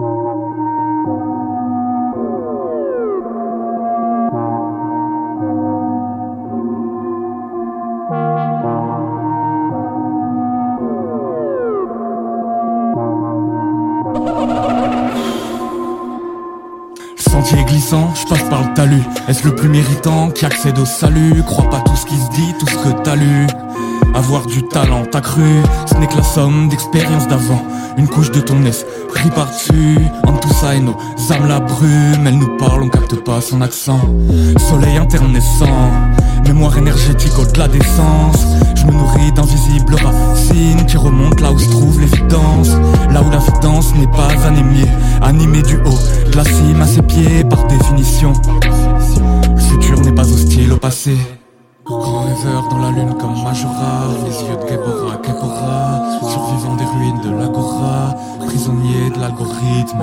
Sentier glissant, je passe par le talus. Est-ce le plus méritant qui accède au salut? Crois pas tout ce qui se dit, tout ce que t'as lu. Avoir du talent, t'as ce n'est que la somme d'expériences d'avant. Une couche de ton esprit par-dessus. Entre tout ça et nos âmes la brume, elle nous parle, on capte pas son accent. Soleil interne-naissant, mémoire énergétique au-delà des sens. Je me nourris d'invisibles racines qui remontent là où se trouve l'évidence. Là où la n'est pas anémiée, animée du haut la cime à ses pieds par définition. Le futur n'est pas hostile au passé. Dans la lune comme Majora, les yeux de Gebora, Kepora, survivant des ruines de l'Agora, prisonnier de l'algorithme.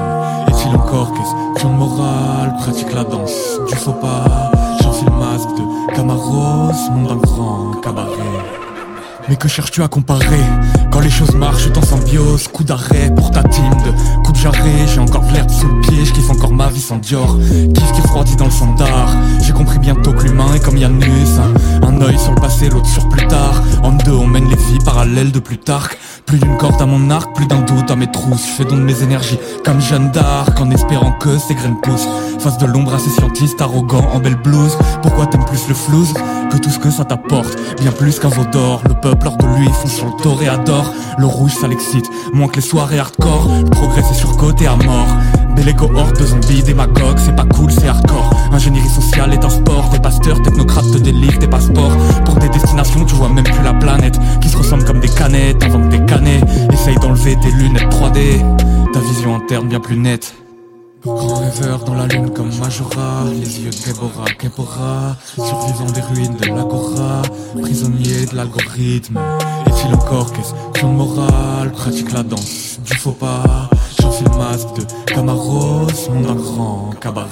Est-il encore question de morale, pratique la danse du faux pas, j'enfile le masque de Camaros, monde d'un grand cabaret. Mais que cherches-tu à comparer? Quand les choses marchent en symbiose Coup d'arrêt pour ta team de coup de jarret. J'ai encore l'herbe sous le pied, je kiffe encore ma vie sans Dior. Kiff qui refroidit dans le standard J'ai compris bientôt que l'humain est comme Yanus Un, un parallèles de Plutarque Plus d'une corde à mon arc, plus d'un doute à mes trousses. Je fais don de mes énergies comme Jeanne d'Arc En espérant que ces graines poussent. Face de l'ombre à ces scientistes arrogants en belle blouse. Pourquoi t'aimes plus le flouze que tout ce que ça t'apporte? Bien plus qu'un d'or, le peuple hors de lui font sur le toréador Le rouge ça l'excite, moins que les soirées hardcore. Le progrès c'est surcoté à mort. Bélégo horde de zombies, démagogues, c'est pas cool, c'est hardcore. Ingénierie sociale est un sport, des pasteurs, technocrates te des passeports. Pour des destinations, tu vois même plus la planète Ressemble comme des canets Essaye d'enlever tes lunettes 3D Ta vision interne bien plus nette. Grand rêveur dans la lune comme Majora. Les yeux de Gebora, Kepora Survivant des ruines de l'Agora. Prisonnier de l'algorithme. Est-il encore question de morale Pratique la danse du faux pas. J'enfile le masque de Camaros d'un grand cabaret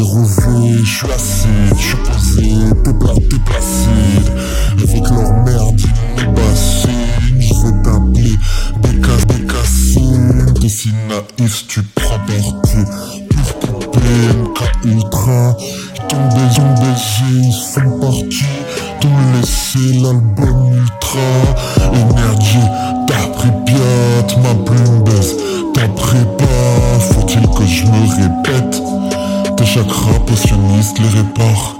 T'es rosé, je suis acide, je suis posé, plat, t'es placide Avec leur merde, ils me bassinent Je vais t'appeler Bécassine T'es si naïf, tu prends parti Plus que PMK Ultra. Ton des engagés, ils font partie T'ont laissé l'album Ultra. Énergie, t'as pris piate Ma plume baisse, t'as prépa chakras potionnistes les réparent.